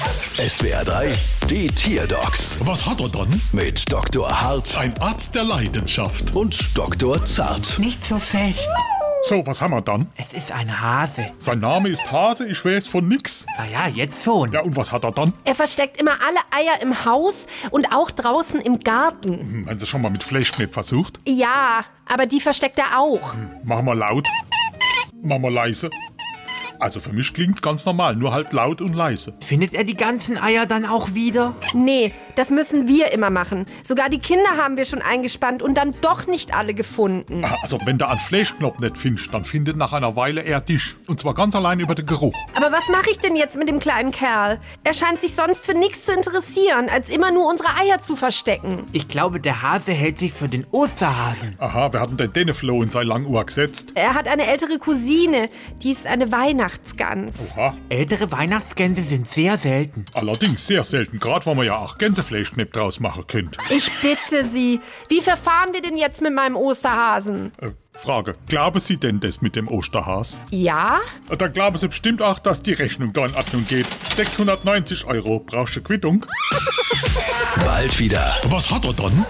SWR 3, die Tierdocs Was hat er dann? mit Dr. Hart Ein Arzt der Leidenschaft. und Dr. Zart. Nicht so fest. So, was haben wir dann? Es ist ein Hase. Sein Name ist Hase, ich weiß von nix. Naja, jetzt schon. Ja, und was hat er dann? Er versteckt immer alle Eier im Haus und auch draußen im Garten. Hm, Haben Sie schon mal mit Fleischknepp versucht? Ja, aber die versteckt er auch. Machen wir laut. Machen wir leise. Also für mich klingt ganz normal, nur halt laut und leise. Findet er die ganzen Eier dann auch wieder? Nee, das müssen wir immer machen. Sogar die Kinder haben wir schon eingespannt und dann doch nicht alle gefunden. Ah, Also wenn du einen Fleischknopf nicht findest, dann findet nach einer Weile er dich. Und zwar ganz allein über den Geruch. Aber was mache ich denn jetzt mit dem kleinen Kerl? Er scheint sich sonst für nichts zu interessieren, als immer nur unsere Eier zu verstecken. Ich glaube, der Hase hält sich für den Osterhasen. Aha, wer hat denn den Denefloh in sein Languhr gesetzt? Er hat eine ältere Cousine, die ist eine Weihnachtsgans. Aha, Ältere Weihnachtsgänse sind sehr selten. allerdings sehr selten, gerade weil man ja auch Gänsefleischknepp draus machen könnte. Ich bitte Sie, wie verfahren wir denn jetzt mit meinem Osterhasen? Äh, Frage, glauben Sie denn das mit dem Osterhas? Ja? Äh, Dann glauben Sie bestimmt auch, dass die Rechnung da in Ordnung geht. 690 Euro, brauchst du Quittung? Bald wieder. Was hat er dann?